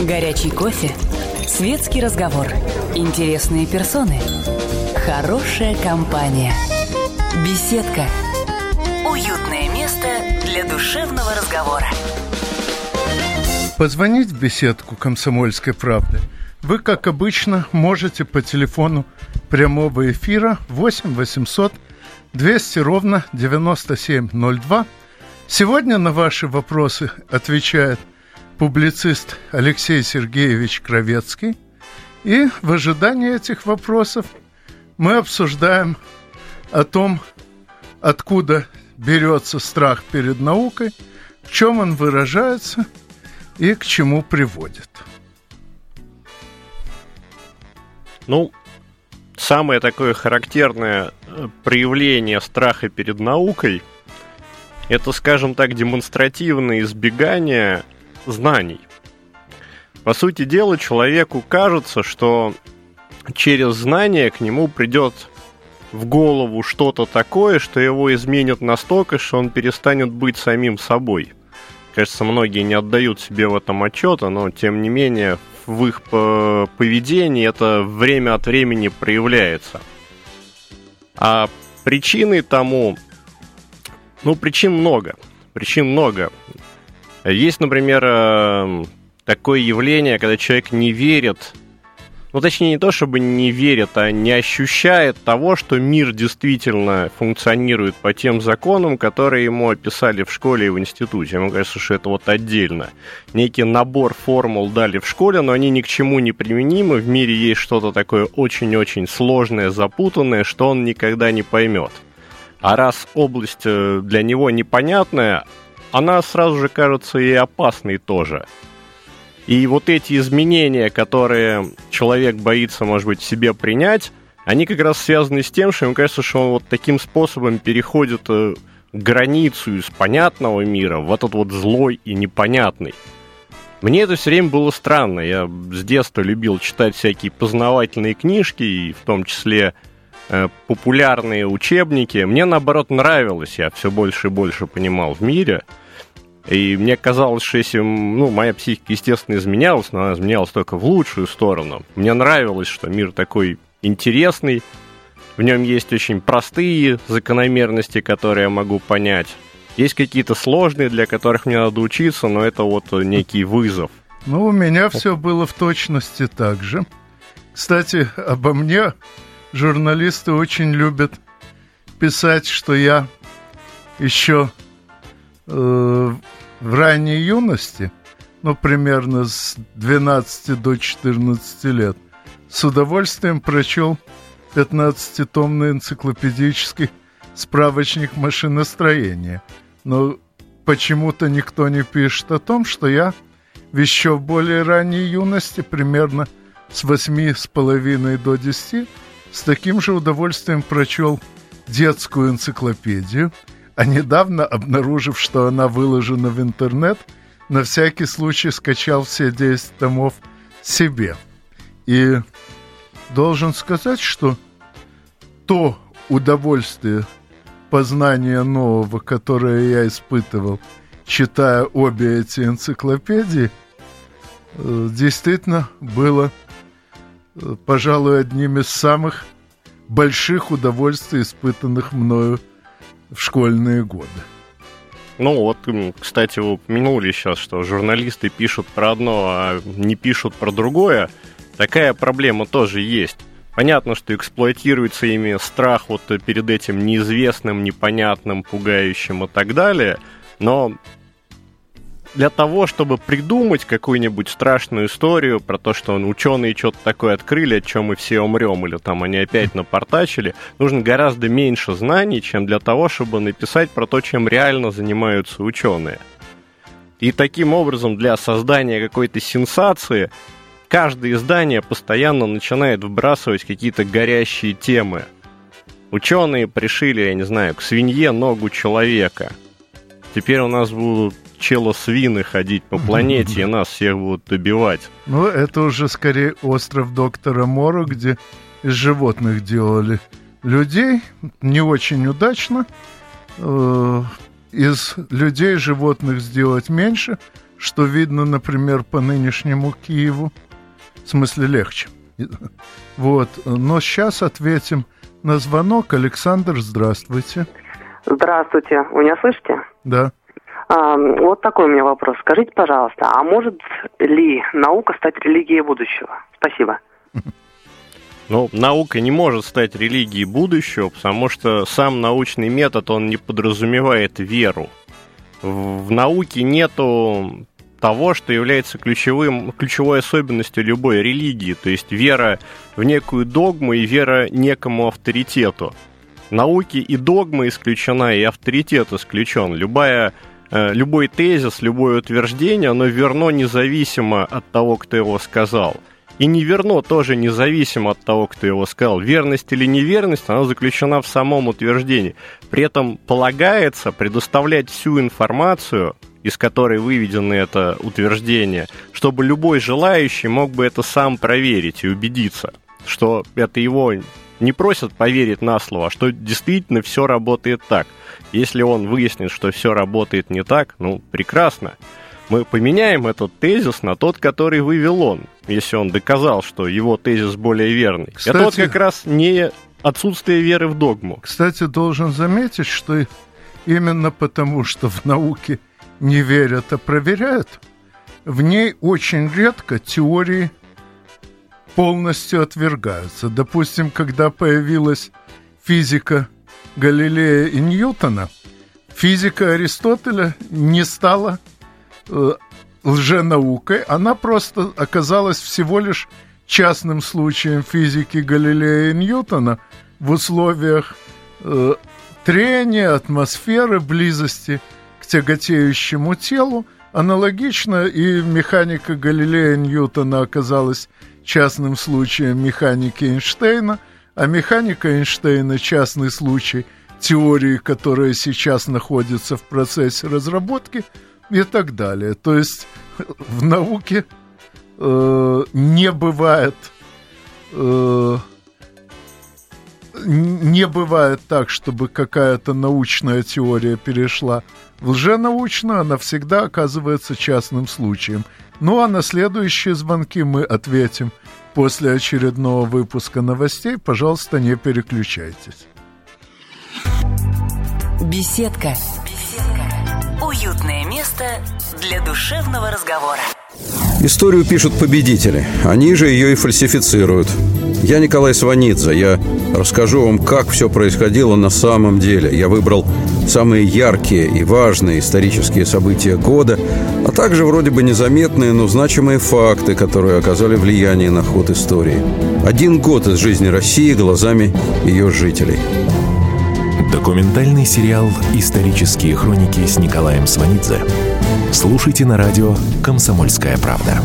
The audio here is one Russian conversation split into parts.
Горячий кофе. Светский разговор. Интересные персоны. Хорошая компания. Беседка. Уютное место для душевного разговора. Позвонить в беседку «Комсомольской правды» вы, как обычно, можете по телефону прямого эфира 8 800 200 ровно 9702. Сегодня на ваши вопросы отвечает публицист Алексей Сергеевич Кровецкий. И в ожидании этих вопросов мы обсуждаем о том, откуда берется страх перед наукой, в чем он выражается и к чему приводит. Ну, самое такое характерное э, проявление страха перед наукой – это, скажем так, демонстративное избегание – знаний. По сути дела, человеку кажется, что через знания к нему придет в голову что-то такое, что его изменит настолько, что он перестанет быть самим собой. Кажется, многие не отдают себе в этом отчета, но тем не менее в их поведении это время от времени проявляется. А причиной тому, ну, причин много. Причин много. Есть, например, эм, такое явление, когда человек не верит, ну точнее не то, чтобы не верит, а не ощущает того, что мир действительно функционирует по тем законам, которые ему описали в школе и в институте. Ему кажется, что это вот отдельно. Некий набор формул дали в школе, но они ни к чему не применимы. В мире есть что-то такое очень-очень сложное, запутанное, что он никогда не поймет. А раз область э, для него непонятная, она сразу же кажется и опасной тоже. И вот эти изменения, которые человек боится, может быть, себе принять, они как раз связаны с тем, что ему кажется, что он вот таким способом переходит э, границу из понятного мира в этот вот злой и непонятный. Мне это все время было странно. Я с детства любил читать всякие познавательные книжки, и в том числе популярные учебники. Мне, наоборот, нравилось. Я все больше и больше понимал в мире – и мне казалось, что если, ну, моя психика, естественно, изменялась, но она изменялась только в лучшую сторону. Мне нравилось, что мир такой интересный, в нем есть очень простые закономерности, которые я могу понять. Есть какие-то сложные, для которых мне надо учиться, но это вот некий вызов. Ну, у меня все было в точности так же. Кстати, обо мне журналисты очень любят писать, что я еще э, в ранней юности, ну, примерно с 12 до 14 лет, с удовольствием прочел 15-томный энциклопедический справочник машиностроения. Но почему-то никто не пишет о том, что я в еще более ранней юности, примерно с восьми с половиной до 10, с таким же удовольствием прочел детскую энциклопедию – а недавно, обнаружив, что она выложена в интернет, на всякий случай скачал все 10 томов себе. И должен сказать, что то удовольствие познания нового, которое я испытывал, читая обе эти энциклопедии, э, действительно было, пожалуй, одним из самых больших удовольствий, испытанных мною в школьные годы. Ну вот, кстати, упомянули сейчас, что журналисты пишут про одно, а не пишут про другое. Такая проблема тоже есть. Понятно, что эксплуатируется ими страх вот перед этим неизвестным, непонятным, пугающим и так далее, но для того, чтобы придумать какую-нибудь страшную историю про то, что ученые что-то такое открыли, от чем мы все умрем, или там они опять напортачили, нужно гораздо меньше знаний, чем для того, чтобы написать про то, чем реально занимаются ученые. И таким образом для создания какой-то сенсации каждое издание постоянно начинает вбрасывать какие-то горящие темы. Ученые пришили, я не знаю, к свинье ногу человека. Теперь у нас будут чело-свины ходить по планете, и нас всех будут добивать. Ну, это уже скорее остров доктора Мора, где из животных делали людей. Не очень удачно. Э, из людей животных сделать меньше, что видно, например, по нынешнему Киеву. В смысле, легче. Вот. Но сейчас ответим на звонок. Александр, здравствуйте. Здравствуйте. Вы меня слышите? Да. Вот такой у меня вопрос. Скажите, пожалуйста, а может ли наука стать религией будущего? Спасибо. Ну, наука не может стать религией будущего, потому что сам научный метод, он не подразумевает веру. В науке нету того, что является ключевым, ключевой особенностью любой религии, то есть вера в некую догму и вера некому авторитету. Науки и догма исключена, и авторитет исключен. Любая, любой тезис, любое утверждение, оно верно независимо от того, кто его сказал – и не верно тоже независимо от того, кто его сказал. Верность или неверность, она заключена в самом утверждении. При этом полагается предоставлять всю информацию, из которой выведено это утверждение, чтобы любой желающий мог бы это сам проверить и убедиться, что это его не просят поверить на слово, а что действительно все работает так. Если он выяснит, что все работает не так, ну, прекрасно мы поменяем этот тезис на тот, который вывел он, если он доказал, что его тезис более верный. Кстати, Это вот как раз не отсутствие веры в догму. Кстати, должен заметить, что именно потому, что в науке не верят, а проверяют, в ней очень редко теории полностью отвергаются. Допустим, когда появилась физика Галилея и Ньютона, физика Аристотеля не стала э, лженаукой, она просто оказалась всего лишь частным случаем физики Галилея и Ньютона в условиях э, трения, атмосферы, близости к тяготеющему телу. Аналогично и механика Галилея и Ньютона оказалась частным случаем механики Эйнштейна, а механика Эйнштейна частный случай теории, которая сейчас находится в процессе разработки – и так далее. То есть в науке э, не бывает э, не бывает так, чтобы какая-то научная теория перешла в лженаучную, она всегда оказывается частным случаем. Ну а на следующие звонки мы ответим после очередного выпуска новостей. Пожалуйста, не переключайтесь. Беседка Уютное место для душевного разговора. Историю пишут победители. Они же ее и фальсифицируют. Я Николай Сванидзе. Я расскажу вам, как все происходило на самом деле. Я выбрал самые яркие и важные исторические события года, а также вроде бы незаметные, но значимые факты, которые оказали влияние на ход истории. Один год из жизни России глазами ее жителей – Документальный сериал «Исторические хроники» с Николаем Сванидзе. Слушайте на радио «Комсомольская правда».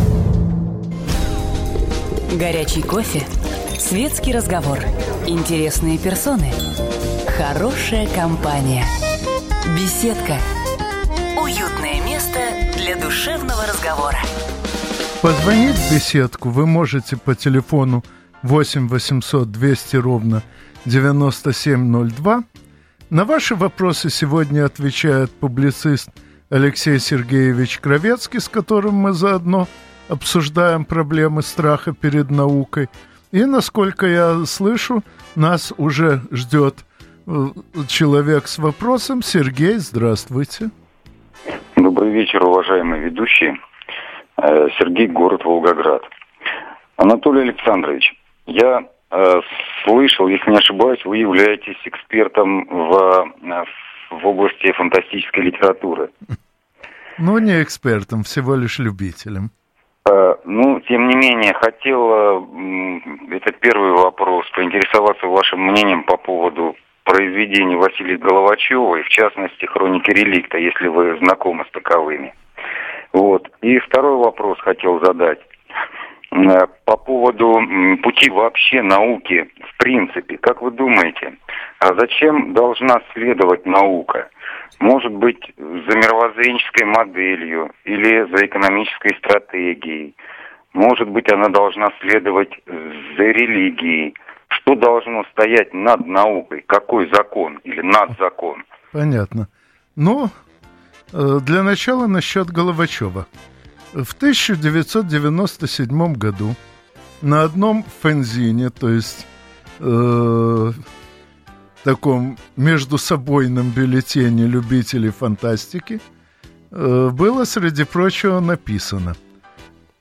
Горячий кофе, светский разговор, интересные персоны, хорошая компания, беседка, душевного разговора. Позвонить в беседку вы можете по телефону 8 800 200 ровно 9702 на ваши вопросы сегодня отвечает публицист Алексей Сергеевич Кровецкий, с которым мы заодно обсуждаем проблемы страха перед наукой. И, насколько я слышу, нас уже ждет э, человек с вопросом. Сергей, здравствуйте. Вечер, уважаемые ведущие. Э, Сергей, город Волгоград. Анатолий Александрович, я Э, слышал, если не ошибаюсь, вы являетесь экспертом в, э, в области фантастической литературы. Ну, не экспертом, всего лишь любителем. Ну, тем не менее, хотел, это первый вопрос, поинтересоваться вашим мнением по поводу произведений Василия Головачева, и в частности, хроники реликта, если вы знакомы с таковыми. Вот. И второй вопрос хотел задать. Э, по поводу пути вообще науки в принципе. Как вы думаете, а зачем должна следовать наука? Может быть, за мировоззренческой моделью или за экономической стратегией? Может быть, она должна следовать за религией? Что должно стоять над наукой? Какой закон или над закон? Понятно. Ну, Э, для начала насчет Головачева. В 1997 году на одном фензине, то есть э, таком междусобойном бюллетене любителей фантастики, э, было, среди прочего, написано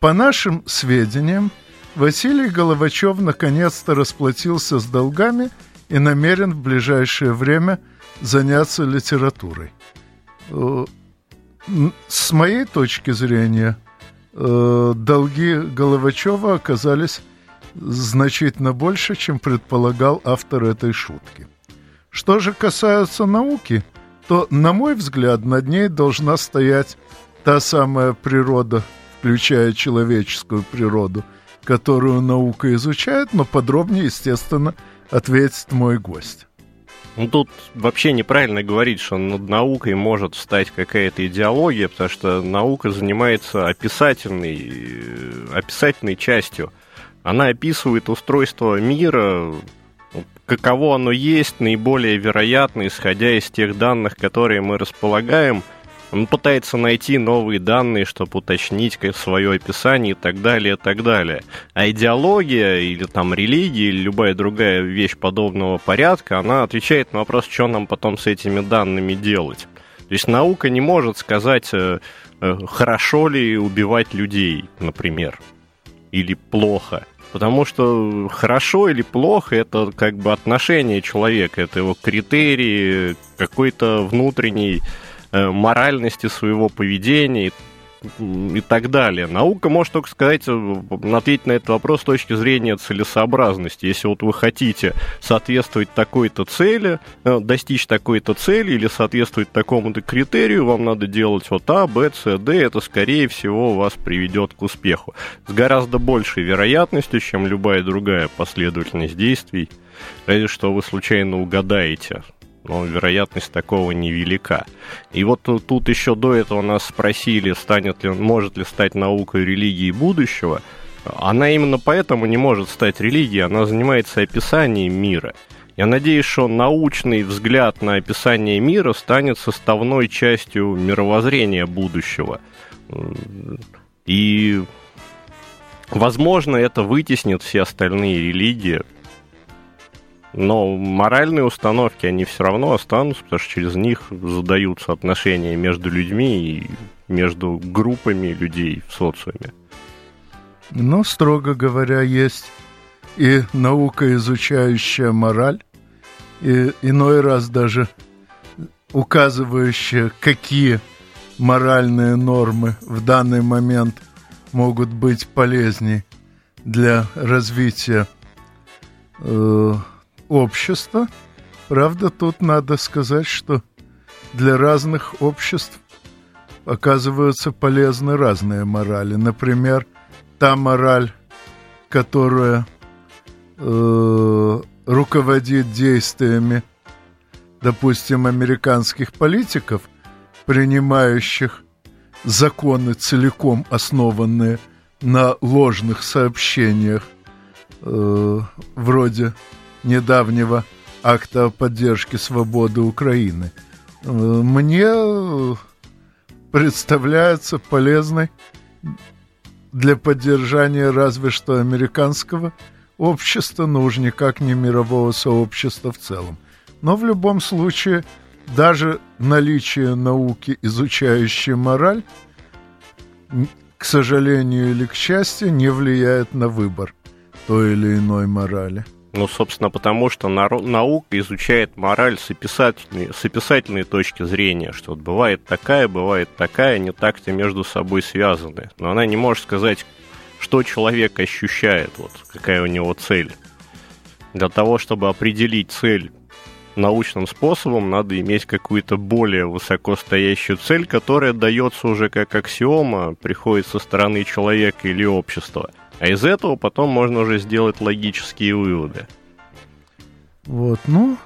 «По нашим сведениям, Василий Головачев наконец-то расплатился с долгами и намерен в ближайшее время заняться литературой». Э, с моей точки зрения, э, долги Головачева оказались значительно больше, чем предполагал автор этой шутки. Что же касается науки, то, на мой взгляд, над ней должна стоять та самая природа, включая человеческую природу, которую наука изучает, но подробнее, естественно, ответит мой гость. Ну, тут вообще неправильно говорить, что над наукой может стать какая-то идеология, потому что наука занимается описательной, э, описательной частью. Она описывает устройство мира, каково оно есть, наиболее вероятно, исходя из тех данных, которые мы располагаем – он пытается найти новые данные, чтобы уточнить свое описание и так далее, и так далее. А идеология или там религия или любая другая вещь подобного порядка, она отвечает на вопрос, что нам потом с этими данными делать. То есть наука не может сказать, э, э, хорошо ли убивать людей, например, или плохо. Потому что хорошо или плохо это как бы отношение человека, это его критерии, какой-то внутренний моральности своего поведения и так далее. Наука может только сказать, э, ответить на этот вопрос с точки зрения целесообразности. Если вот вы хотите соответствовать такой-то цели, э, достичь такой-то цели или соответствовать такому-то критерию, вам надо делать вот А, Б, С, Д, это, скорее всего, вас приведет к успеху. С гораздо большей вероятностью, чем любая другая последовательность действий, разве что вы случайно угадаете но вероятность такого невелика. И вот тут еще до этого нас спросили, станет ли, может ли стать наукой религии будущего. Она именно поэтому не может стать религией, она занимается описанием мира. Я надеюсь, что научный взгляд на описание мира станет составной частью мировоззрения будущего. И, возможно, это вытеснит все остальные религии, но моральные установки, они все равно останутся, потому что через них задаются отношения между людьми и между группами людей в социуме. Но, строго говоря, есть и наука, изучающая мораль, и иной раз даже указывающая, какие моральные нормы в данный момент могут быть полезнее для развития э, общества. Правда, тут надо сказать, что для разных обществ оказываются полезны разные морали. Например, та мораль, которая э, руководит действиями, допустим, американских политиков, принимающих законы целиком основанные на ложных сообщениях, э, вроде недавнего акта поддержки свободы Украины, э, мне представляется полезной для поддержания разве что американского общества, но уж никак не мирового сообщества в целом. Но в любом случае, даже наличие науки, изучающей мораль, к сожалению или к счастью, не влияет на выбор той или иной морали. Ну, собственно, потому что наука изучает мораль с описательной, с описательной точки зрения, что вот бывает такая, бывает такая, не так-то между собой связаны. Но она не может сказать, что человек ощущает, вот какая у него цель. Для того, чтобы определить цель научным способом, надо иметь какую-то более высокостоящую цель, которая дается уже как аксиома, приходит со стороны человека или общества – а из этого потом можно уже сделать логические выводы. Вот, ну,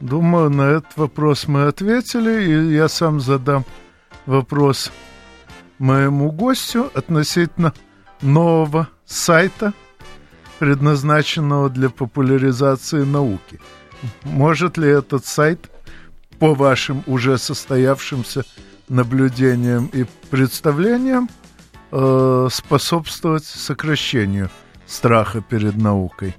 думаю, на этот вопрос мы ответили, и я сам задам вопрос моему гостю относительно нового сайта, предназначенного для популяризации науки. Может ли этот сайт, по вашим уже состоявшимся наблюдениям и представлениям э, способствовать сокращению страха перед наукой.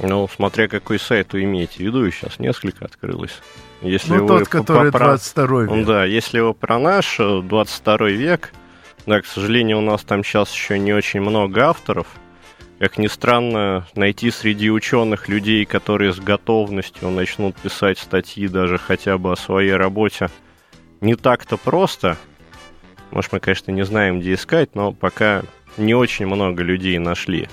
Ну, смотря какой сайт вы имеете в виду, сейчас несколько открылось. Если ну, тот, который про... 22 век. Да, если вы про наш 22 э, век, да, к сожалению, у нас там сейчас еще не очень много авторов. Как ни странно, найти среди ученых людей, которые с готовностью начнут писать статьи даже хотя бы о своей работе, не так-то просто. Может, мы, конечно, не знаем, где искать, но пока не очень много людей нашли.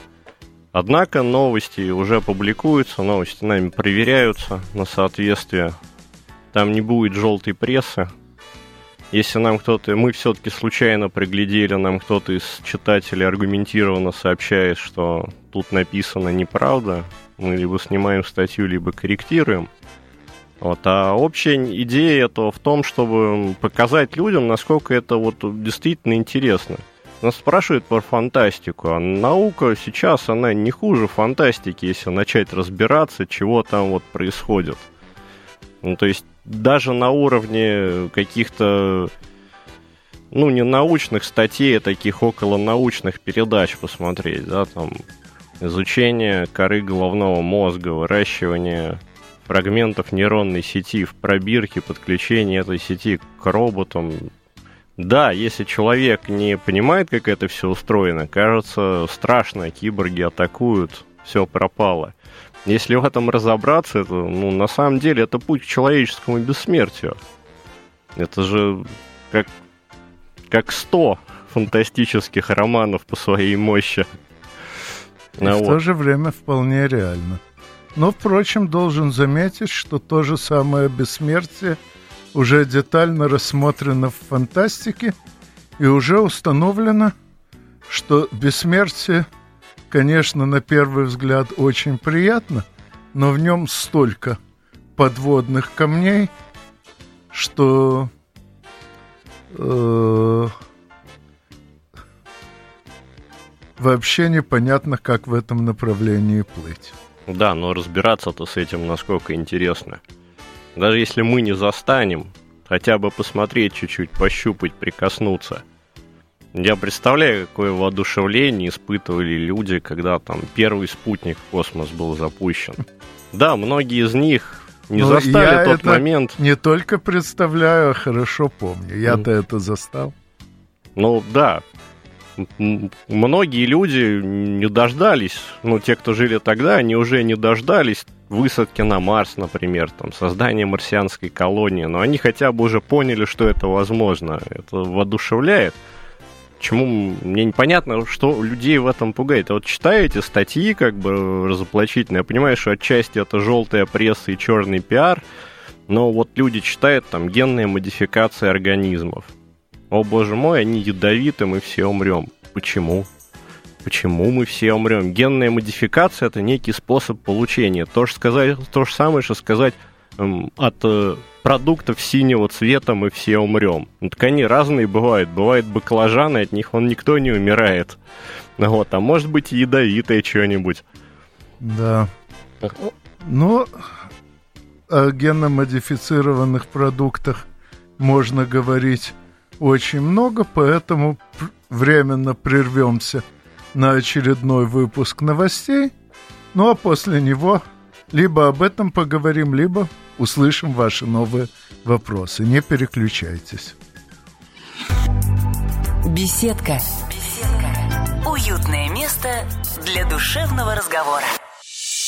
Однако новости уже публикуются, новости нами проверяются на соответствие. Там не будет желтой прессы. Если нам кто-то, мы все-таки случайно приглядели, нам кто-то из читателей аргументированно сообщает, что тут написано неправда, мы либо снимаем статью, либо корректируем. Вот. А общая идея этого в том, чтобы показать людям, насколько это вот действительно интересно. Нас спрашивают про фантастику, а наука сейчас, она не хуже фантастики, если начать разбираться, чего там вот происходит. Ну, то есть даже на уровне каких-то, ну, не научных статей, а таких около научных передач посмотреть, да, там, изучение коры головного мозга, выращивание фрагментов нейронной сети в пробирке, подключение этой сети к роботам, да, если человек не понимает, как это все устроено, кажется страшно, киборги атакуют, все пропало. Если в этом разобраться, это, ну, на самом деле, это путь к человеческому бессмертию. Это же как, как сто фантастических романов по своей мощи. И ну, в вот. то же время вполне реально. Но, впрочем, должен заметить, что то же самое бессмертие – уже детально рассмотрено в фантастике и уже установлено, что бессмертие, конечно, на первый взгляд очень приятно, но в нем столько подводных камней, что э, вообще непонятно, как в этом направлении плыть. Да, но разбираться-то с этим насколько интересно. Даже если мы не застанем, хотя бы посмотреть чуть-чуть, пощупать, прикоснуться. Я представляю, какое воодушевление испытывали люди, когда там первый спутник в космос был запущен. Да, многие из них не Но ну, застали тот момент. Не только представляю, а хорошо помню. Я-то mm. это застал. Ну да, многие люди не дождались, ну, те, кто жили тогда, они уже не дождались высадки на Марс, например, там, создание марсианской колонии, но они хотя бы уже поняли, что это возможно. Это воодушевляет. Почему мне непонятно, что людей в этом пугает. А вот читаете статьи, как бы разоблачительные, я понимаю, что отчасти это желтая пресса и черный пиар, но вот люди читают там генные модификации организмов. О боже мой, они ядовиты, мы все умрем. Почему? Почему мы все умрем? Генная модификация это некий способ получения. То же, сказать, то же самое, что сказать эм, от э, продуктов синего цвета мы все умрем. Ну, так они разные бывают. Бывают баклажаны, от них он никто не умирает. Вот, а может быть ядовитое что-нибудь. Да. Но о генно-модифицированных продуктах можно говорить очень много, поэтому временно прервемся на очередной выпуск новостей. Ну а после него либо об этом поговорим, либо услышим ваши новые вопросы. Не переключайтесь. Беседка. Беседка. Уютное место для душевного разговора.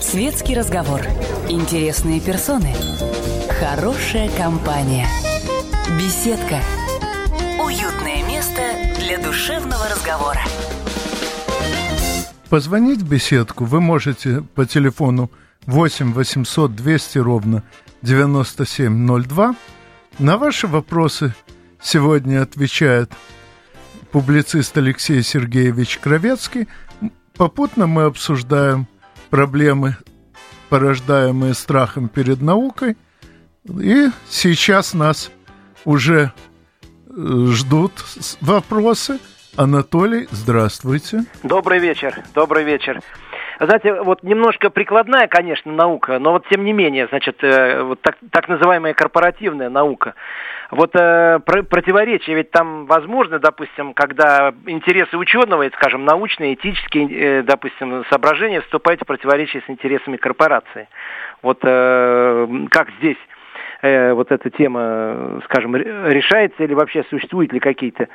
Светский разговор. Интересные персоны. Хорошая компания. Беседка. Уютное место для душевного разговора. Позвонить в беседку вы можете по телефону 8 800 200 ровно 9702. На ваши вопросы сегодня отвечает публицист Алексей Сергеевич Кровецкий. Попутно мы обсуждаем проблемы, порождаемые страхом перед наукой. И сейчас нас уже э, ждут вопросы. Анатолий, здравствуйте. Добрый вечер, добрый вечер. Знаете, вот немножко прикладная, конечно, наука, но вот тем не менее, значит, э, вот так, так называемая корпоративная наука. Вот э, про, противоречия ведь там возможно, допустим, когда интересы ученого, скажем, научные, этические, э, допустим, соображения вступают в противоречие с интересами корпорации. Вот э, как здесь э, вот эта тема, скажем, решается или вообще существуют ли какие-то.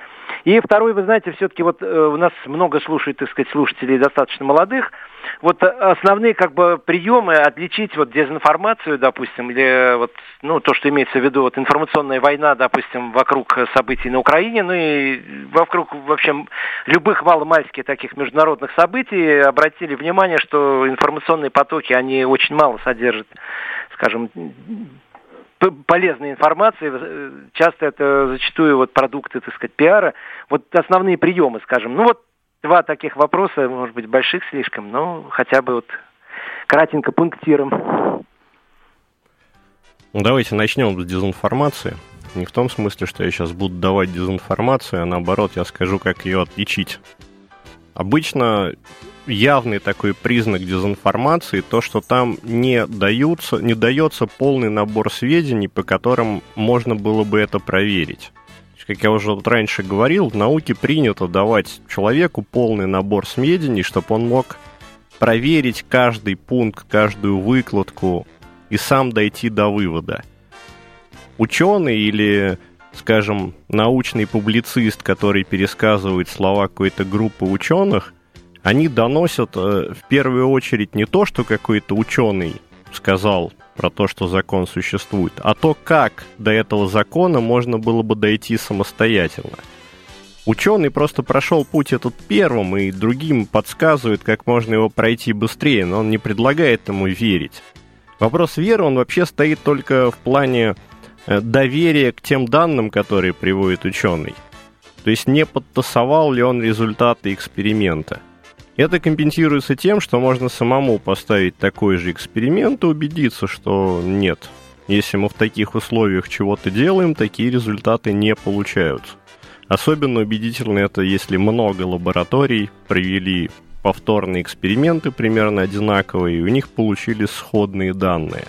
И второй, вы знаете, все-таки вот э, у нас много слушает, так сказать, слушателей достаточно молодых. Вот основные как бы приемы отличить вот дезинформацию, допустим, или вот, ну, то, что имеется в виду, вот информационная война, допустим, вокруг событий на Украине, ну и вокруг, в общем, любых маломальских таких международных событий, обратили внимание, что информационные потоки, они очень мало содержат, скажем, полезной информации, э, часто это зачастую вот продукты, так сказать, пиара. Вот основные приемы, скажем. Ну вот два таких вопроса, может быть, больших слишком, но хотя бы вот кратенько пунктиром. Ну, давайте начнем с дезинформации. Не в том смысле, что я сейчас буду давать дезинформацию, а наоборот, я скажу, как ее отличить. Обычно явный такой признак дезинформации, то, что там не, даются, не дается полный набор сведений, по которым можно было бы это проверить. Как я уже вот раньше говорил, в науке принято давать человеку полный набор сведений, чтобы он мог проверить каждый пункт, каждую выкладку и сам дойти до вывода. Ученый или, скажем, научный публицист, который пересказывает слова какой-то группы ученых – они доносят э, в первую очередь не то, что какой-то ученый сказал про то, что закон существует, а то, как до этого закона можно было бы дойти самостоятельно. Ученый просто прошел путь этот первым и другим подсказывает, как можно его пройти быстрее, но он не предлагает ему верить. Вопрос веры, он вообще стоит только в плане э, доверия к тем данным, которые приводит ученый. То есть не подтасовал ли он результаты эксперимента – это компенсируется тем, что можно самому поставить такой же эксперимент и убедиться, что нет. Если мы в таких условиях чего-то делаем, такие результаты не получаются. Особенно убедительно это, если много лабораторий провели повторные эксперименты примерно одинаковые, и у них получились сходные данные.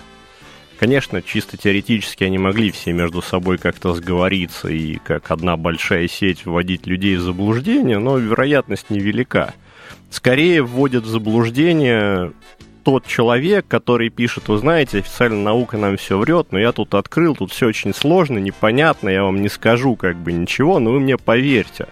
Конечно, чисто теоретически они могли все между собой как-то сговориться и как одна большая сеть вводить людей в заблуждение, но вероятность невелика скорее вводит в заблуждение тот человек, который пишет, вы знаете, официальная наука нам все врет, но я тут открыл, тут все очень сложно, непонятно, я вам не скажу как бы ничего, но вы мне поверьте,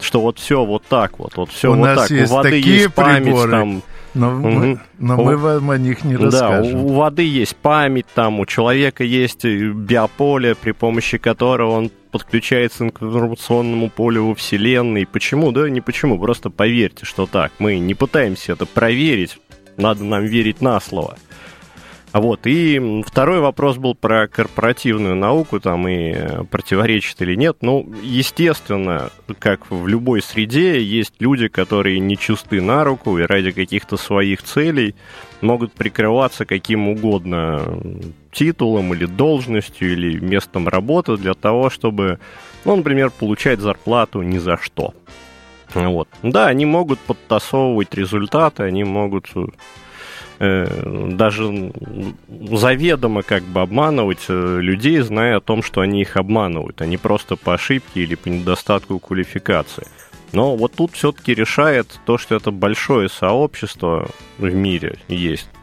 что вот все вот так вот, вот все У вот нас так, есть у воды такие есть память приборы. там. Но, Мгм. мы, но мы вам о них не Да, расскажем. у, у воды есть память, там у человека есть э, биополе, при помощи которого он подключается к информационному полю во Вселенной. Почему? Да не почему, просто поверьте, что так. Мы не пытаемся это проверить, надо нам верить на слово. А Вот, и второй вопрос был про корпоративную науку, там, и э, противоречит или нет. Ну, естественно, как в любой среде, есть люди, которые не чисты на руку и ради каких-то своих целей могут прикрываться каким угодно титулом или должностью или местом работы для того, чтобы, ну, например, получать зарплату ни за что. Вот. Да, они могут подтасовывать результаты, они могут э, даже м, заведомо как бы обманывать э, людей, зная о том, что они их обманывают, а не просто по ошибке или по недостатку квалификации. Но вот тут все-таки решает то, что это большое сообщество в мире есть э,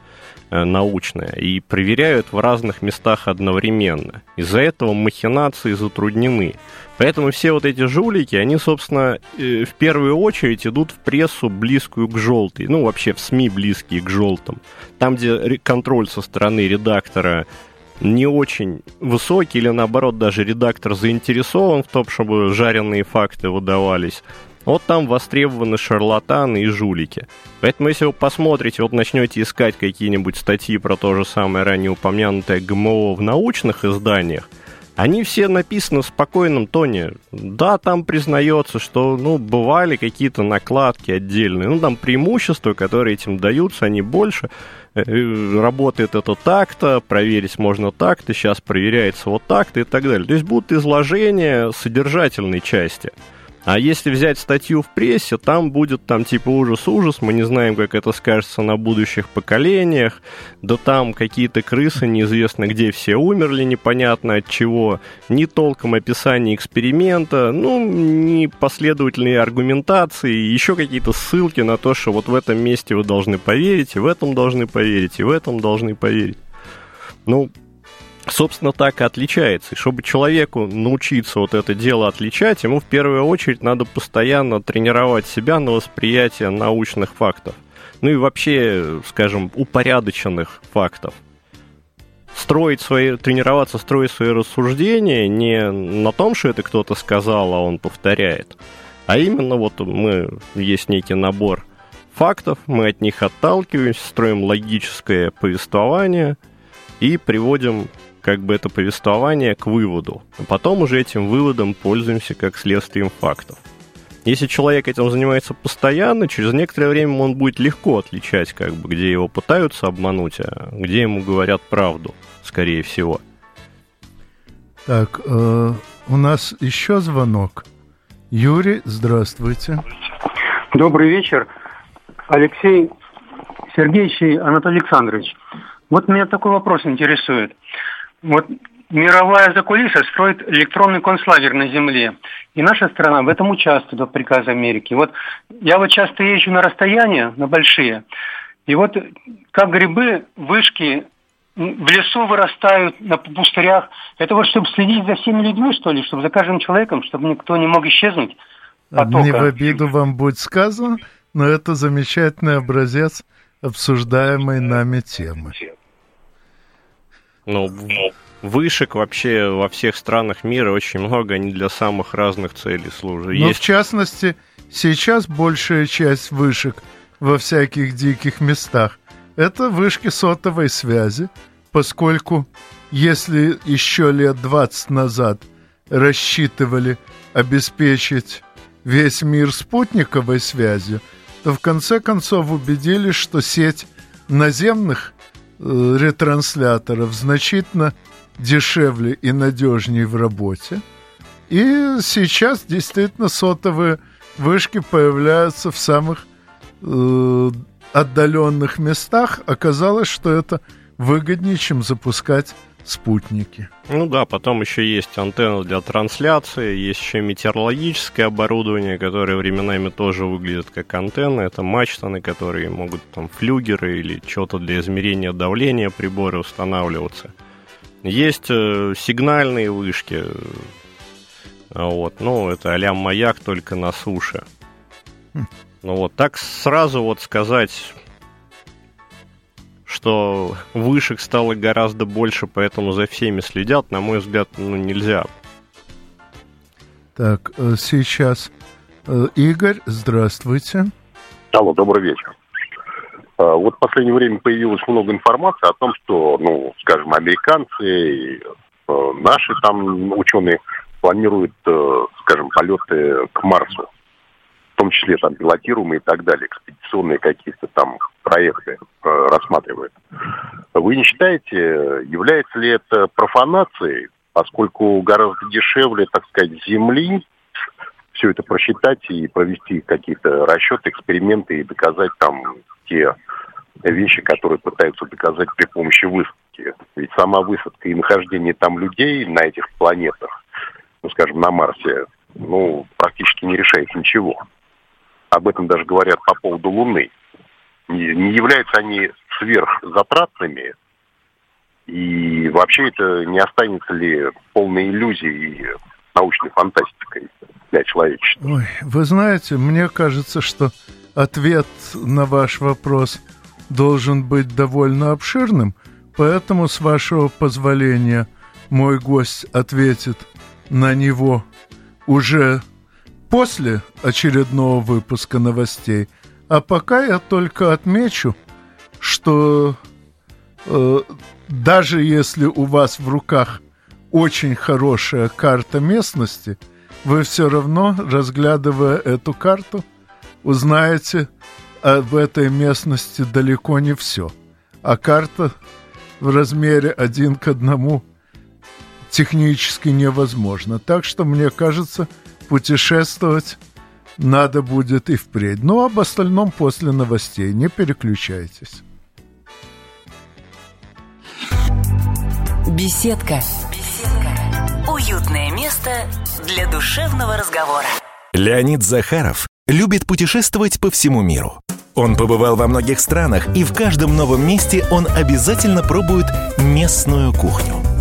научное, и проверяют в разных местах одновременно. Из-за этого махинации затруднены. Поэтому все вот эти жулики, они, собственно, э, в первую очередь идут в прессу, близкую к желтой. Ну, вообще в СМИ, близкие к желтым. Там, где контроль со стороны редактора не очень высокий, или наоборот, даже редактор заинтересован в том, чтобы жареные факты выдавались. Вот там востребованы шарлатаны и жулики. Поэтому, если вы посмотрите, вот начнете искать какие-нибудь статьи про то же самое ранее упомянутое ГМО в научных изданиях, они все написаны в спокойном тоне. Да, там признается, что, ну, бывали какие-то накладки отдельные, ну, там преимущества, которые этим даются, они больше. Э, э, работает это так-то, проверить можно так-то, сейчас проверяется вот так-то и так далее. То есть будут изложения содержательной части – а если взять статью в прессе, там будет там типа ужас-ужас, мы не знаем, как это скажется на будущих поколениях, да там какие-то крысы, неизвестно где все умерли, непонятно от чего, ни толком описания эксперимента, ну, ни последовательные аргументации, еще какие-то ссылки на то, что вот в этом месте вы должны поверить, и в этом должны поверить, и в этом должны поверить. Ну, собственно, так и отличается. И чтобы человеку научиться вот это дело отличать, ему в первую очередь надо постоянно тренировать себя на восприятие научных фактов. Ну и вообще, скажем, упорядоченных фактов. Строить свои, тренироваться, строить свои рассуждения не на том, что это кто-то сказал, а он повторяет, а именно вот мы, есть некий набор фактов, мы от них отталкиваемся, строим логическое повествование и приводим как бы это повествование к выводу. А потом уже этим выводом пользуемся как следствием фактов. Если человек этим занимается постоянно, через некоторое время он будет легко отличать, как бы, где его пытаются обмануть, а где ему говорят правду, скорее всего. Так, э, у нас еще звонок. Юрий, здравствуйте. Добрый вечер. Алексей Сергеевич и Анатолий Александрович. Вот меня такой вопрос интересует вот мировая закулиса строит электронный концлагерь на Земле. И наша страна в этом участвует по приказу Америки. Вот я вот часто езжу на расстояние, на большие, и вот как грибы, вышки в лесу вырастают, на пустырях. Это вот чтобы следить за всеми людьми, что ли, чтобы за каждым человеком, чтобы никто не мог исчезнуть. Потока. Не в обиду вам будет сказано, но это замечательный образец обсуждаемой нами темы. Ну, вышек вообще во всех странах мира очень много, они для самых разных целей служат. Но Есть... в частности, сейчас большая часть вышек во всяких диких местах это вышки сотовой связи, поскольку если еще лет 20 назад рассчитывали обеспечить весь мир спутниковой связью, то в конце концов убедились, что сеть наземных ретрансляторов значительно дешевле и надежнее в работе. И сейчас действительно сотовые вышки появляются в самых э, отдаленных местах. Оказалось, что это выгоднее, чем запускать спутники. Ну да, потом еще есть антенна для трансляции, есть еще метеорологическое оборудование, которое временами тоже выглядит как антенна. Это мачты, на которые могут там флюгеры или что-то для измерения давления прибора устанавливаться. Есть э, сигнальные вышки, вот, ну, это а маяк только на суше. Хм. Ну вот, так сразу вот сказать что вышек стало гораздо больше, поэтому за всеми следят, на мой взгляд, ну, нельзя. Так, э, сейчас э, Игорь, здравствуйте. Алло, добрый вечер. Э, вот в последнее время появилось много информации о том, что, ну, скажем, американцы, наши там ученые планируют, скажем, полеты к Марсу в том числе там пилотируемые и так далее, экспедиционные какие-то там проекты э, рассматривают. Вы не считаете, является ли это профанацией, поскольку гораздо дешевле, так сказать, Земли все это просчитать и провести какие-то расчеты, эксперименты и доказать там те вещи, которые пытаются доказать при помощи высадки. Ведь сама высадка и нахождение там людей на этих планетах, ну, скажем, на Марсе, ну, практически не решает ничего об этом даже говорят по поводу Луны, не, являются они сверхзатратными, и вообще это не останется ли полной иллюзией научной фантастикой для человечества? Ой, вы знаете, мне кажется, что ответ на ваш вопрос должен быть довольно обширным, поэтому, с вашего позволения, мой гость ответит на него уже после очередного выпуска новостей. А пока я только отмечу, что э, даже если у вас в руках очень хорошая карта местности, вы все равно, разглядывая эту карту, узнаете об этой местности далеко не все. А карта в размере один к одному технически невозможно. Так что, мне кажется, путешествовать надо будет и впредь. Но об остальном после новостей. Не переключайтесь. Беседка. Беседка. Уютное место для душевного разговора. Леонид Захаров любит путешествовать по всему миру. Он побывал во многих странах, и в каждом новом месте он обязательно пробует местную кухню.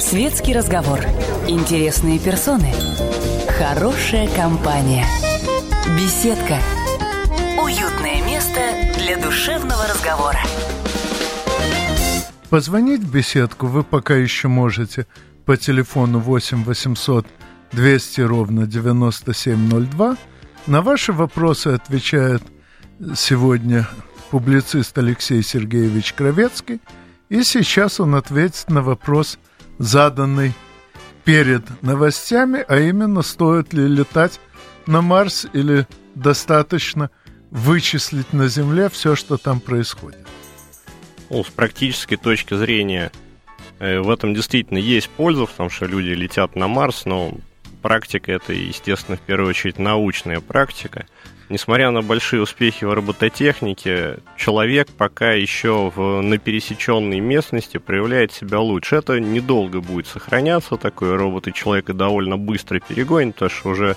светский разговор, интересные персоны, хорошая компания, беседка, уютное место для душевного разговора. Позвонить в беседку вы пока еще можете по телефону 8 800 200 ровно 9702. На ваши вопросы отвечает сегодня публицист Алексей Сергеевич Кровецкий – и сейчас он ответит на вопрос, заданный перед новостями, а именно, стоит ли летать на Марс или достаточно вычислить на Земле все, что там происходит. Ну, с практической точки зрения э, в этом действительно есть польза, потому что люди летят на Марс, но практика это, естественно, в первую очередь научная практика несмотря на большие успехи в робототехнике, человек пока еще в, на пересеченной местности проявляет себя лучше. Это недолго будет сохраняться, такой робот, и человека довольно быстро перегонит, потому что уже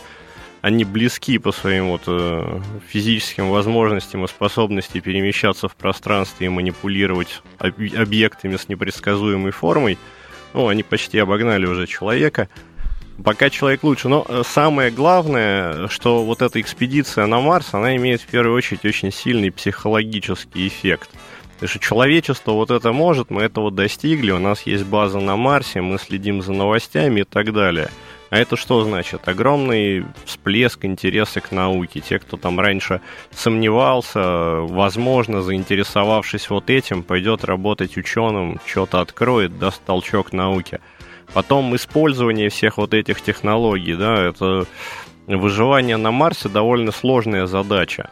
они близки по своим вот э, физическим возможностям и способности перемещаться в пространстве и манипулировать объектами с непредсказуемой формой. Ну, они почти обогнали уже человека. Пока человек лучше. Но э, самое главное, что вот эта экспедиция на Марс, она имеет в первую очередь очень сильный психологический эффект. Потому что человечество вот это может, мы этого достигли, у нас есть база на Марсе, мы следим за новостями и так далее. А это что значит? Огромный всплеск интереса к науке. Те, кто там раньше сомневался, возможно, заинтересовавшись вот этим, пойдет работать ученым, что-то откроет, даст толчок науке. Потом использование всех вот этих технологий, да, это выживание на Марсе довольно сложная задача.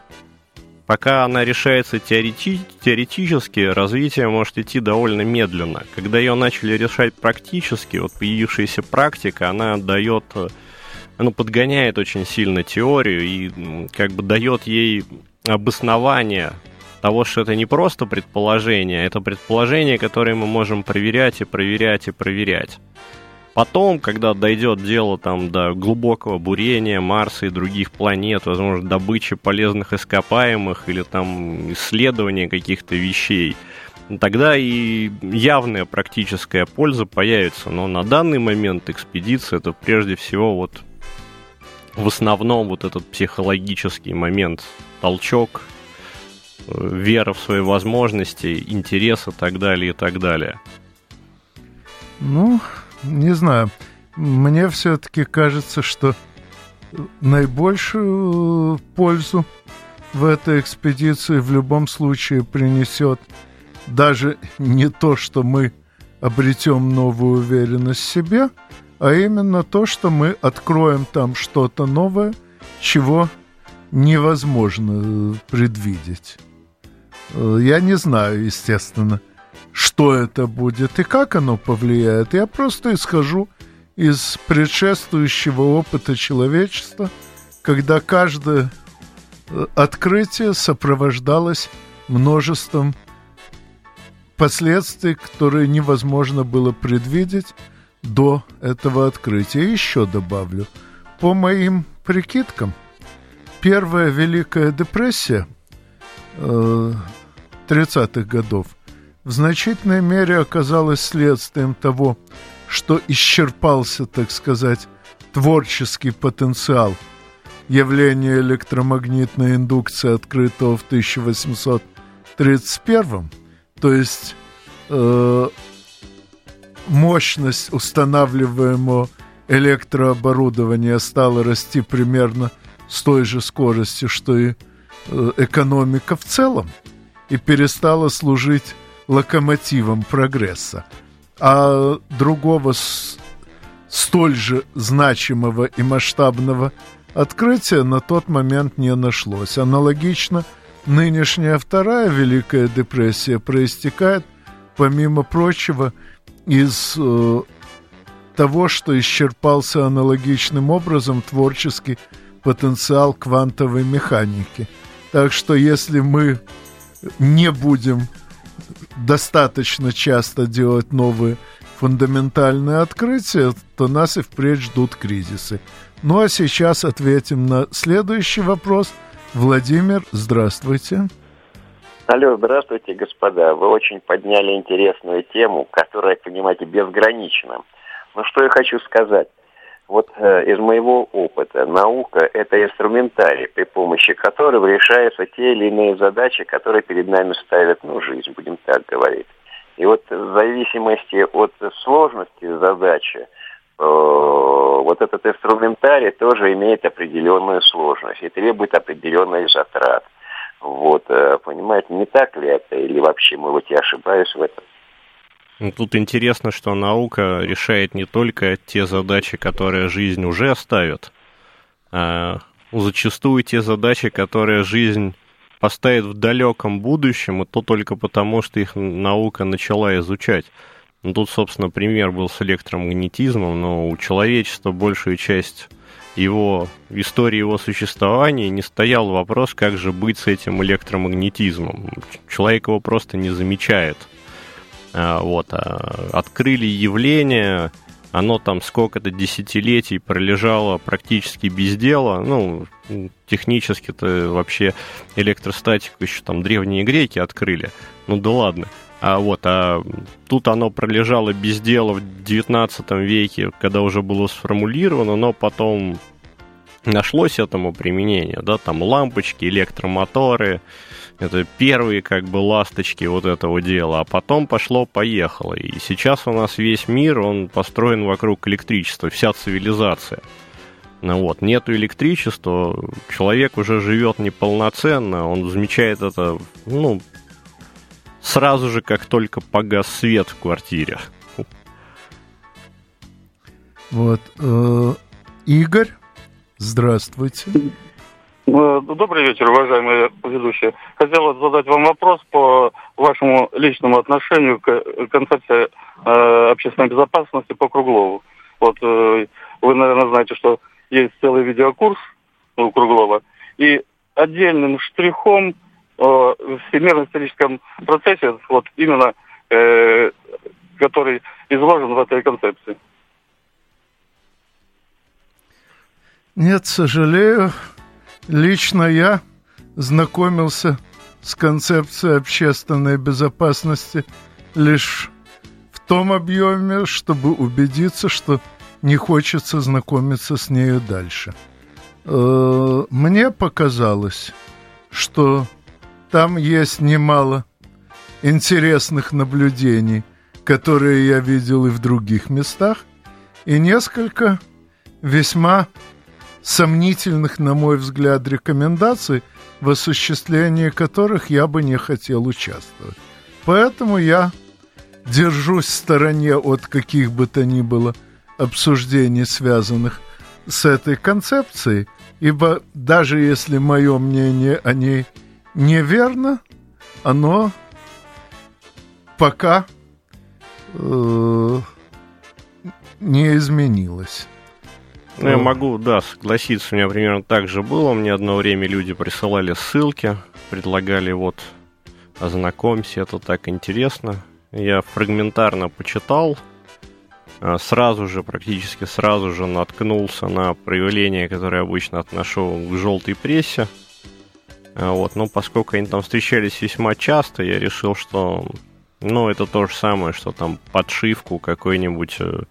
Пока она решается теорети- теоретически, развитие может идти довольно медленно. Когда ее начали решать практически, вот появившаяся практика, она дает, ну, подгоняет очень сильно теорию и как бы дает ей обоснование того, что это не просто предположение, это предположение, которое мы можем проверять и проверять и проверять. Потом, когда дойдет дело там до глубокого бурения Марса и других планет, возможно, добычи полезных ископаемых или там исследования каких-то вещей, тогда и явная практическая польза появится. Но на данный момент экспедиция это прежде всего вот в основном вот этот психологический момент, толчок, вера в свои возможности, интерес и так далее, и так далее. Ну, не знаю. Мне все-таки кажется, что наибольшую пользу в этой экспедиции в любом случае принесет даже не то, что мы обретем новую уверенность в себе, а именно то, что мы откроем там что-то новое, чего невозможно предвидеть. Я не знаю, естественно, что это будет и как оно повлияет. Я просто исхожу из предшествующего опыта человечества, когда каждое э, открытие сопровождалось множеством последствий, которые невозможно было предвидеть до этого открытия. еще добавлю, по моим прикидкам, первая Великая депрессия э, 30-х годов в значительной мере оказалось следствием того, что исчерпался, так сказать, творческий потенциал. Явления электромагнитной индукции, открытого в 1831, то есть э, мощность устанавливаемого электрооборудования стала расти примерно с той же скоростью, что и э, экономика в целом, и перестала служить локомотивом прогресса. А другого столь же значимого и масштабного Открытия на тот момент не нашлось. Аналогично, нынешняя вторая Великая депрессия проистекает, помимо прочего, из э, того, что исчерпался аналогичным образом творческий потенциал квантовой механики. Так что если мы не будем достаточно часто делать новые фундаментальные открытия, то нас и впредь ждут кризисы. Ну а сейчас ответим на следующий вопрос. Владимир, здравствуйте. Алло, здравствуйте, господа. Вы очень подняли интересную тему, которая, понимаете, безгранична. Ну что я хочу сказать. Вот э, из моего опыта наука – это инструментарий, при помощи которого решаются те или иные задачи, которые перед нами ставят, ну, жизнь, будем так говорить. И вот в зависимости от сложности задачи, Э, вот этот инструментарий тоже имеет определенную сложность и требует определенных затрат. Вот, э, понимаете, не так ли это, или вообще, может, я ошибаюсь в этом? Ну, тут интересно, что наука решает не только те задачи, которые жизнь уже ставит, а зачастую те задачи, которые жизнь поставит в далеком будущем, и то только потому, что их наука начала изучать. Ну, тут, собственно, пример был с электромагнетизмом, но у человечества большую часть его истории его существования не стоял вопрос, как же быть с этим электромагнетизмом. Человек его просто не замечает. А, вот, а открыли явление, оно там сколько-то десятилетий пролежало практически без дела. Ну, технически-то вообще электростатику еще там древние греки открыли. Ну да ладно. А вот, а тут оно пролежало без дела в 19 веке, когда уже было сформулировано, но потом нашлось этому применение, да, там лампочки, электромоторы, это первые как бы ласточки вот этого дела, а потом пошло-поехало. И сейчас у нас весь мир, он построен вокруг электричества, вся цивилизация. Ну вот, нету электричества, человек уже живет неполноценно, он замечает это, ну, сразу же, как только погас свет в квартире. Вот. Э, Игорь, здравствуйте. Э, добрый вечер, уважаемые ведущие. Хотел задать вам вопрос по вашему личному отношению к концепции э, общественной безопасности по Круглову. Вот э, вы, наверное, знаете, что есть целый видеокурс у Круглова, и отдельным штрихом о всемирном историческом процессе, вот именно э, который изложен в этой концепции. Нет, сожалею. Лично я знакомился с концепцией общественной безопасности лишь в том объеме, чтобы убедиться, что не хочется знакомиться с нею дальше. Э, мне показалось, что там есть немало интересных наблюдений, которые я видел и в других местах, и несколько весьма сомнительных, на мой взгляд, рекомендаций, в осуществлении которых я бы не хотел участвовать. Поэтому я держусь в стороне от каких бы то ни было обсуждений, связанных с этой концепцией, ибо даже если мое мнение о ней – неверно, оно пока э, не изменилось. Ну, я могу, да, согласиться. У меня примерно так же было. Мне одно время люди присылали ссылки, предлагали вот ознакомься, это так интересно. Я фрагментарно почитал, а сразу же, практически сразу же наткнулся на проявление, которое обычно отношу к желтой прессе – а, вот, но поскольку они там встречались весьма часто, я решил, что, ну, это то же самое, что там подшивку какой-нибудь э,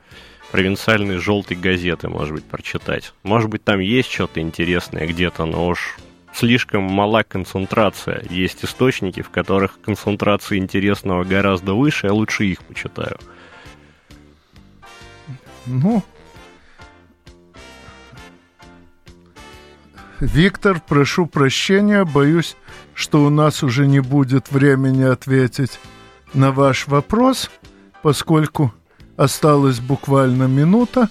провинциальной желтой газеты, может быть, прочитать. Может быть, там есть что-то интересное где-то, но уж слишком мала концентрация. Есть источники, в которых концентрация интересного гораздо выше, я лучше их почитаю. Ну, Виктор, прошу прощения, боюсь, что у нас уже не будет времени ответить на ваш вопрос, поскольку осталась буквально минута.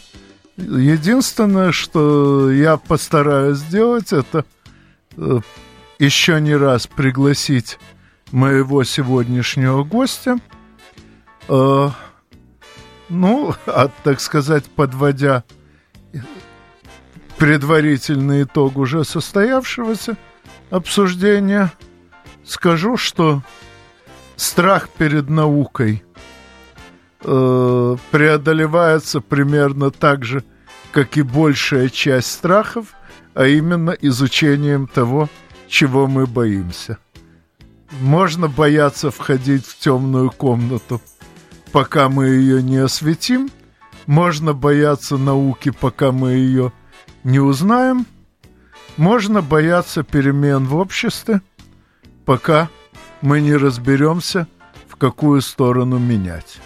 Единственное, что я постараюсь сделать, это э, еще не раз пригласить моего сегодняшнего гостя. Э, ну, а, так сказать, подводя предварительный итог уже состоявшегося обсуждения, скажу, что страх перед наукой э, преодолевается примерно так же, как и большая часть страхов, а именно изучением того, чего мы боимся. Можно бояться входить в темную комнату, пока мы ее не осветим. Можно бояться науки, пока мы ее не узнаем. Можно бояться перемен в обществе, пока мы не разберемся, в какую сторону менять.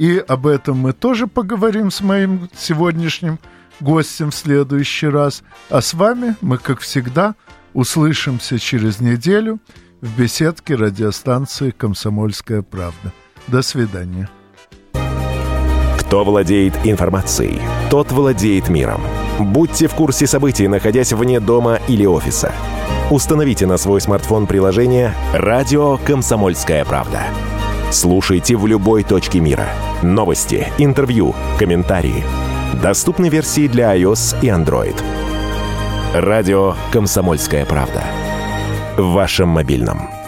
И об этом мы тоже поговорим с моим сегодняшним гостем в следующий раз. А с вами мы, как всегда, услышимся через неделю в беседке радиостанции «Комсомольская правда». До свидания. Кто владеет информацией, тот владеет миром. Будьте в курсе событий, находясь вне дома или офиса. Установите на свой смартфон приложение «Радио Комсомольская правда». Слушайте в любой точке мира. Новости, интервью, комментарии. Доступны версии для iOS и Android. Радио «Комсомольская правда». В вашем мобильном.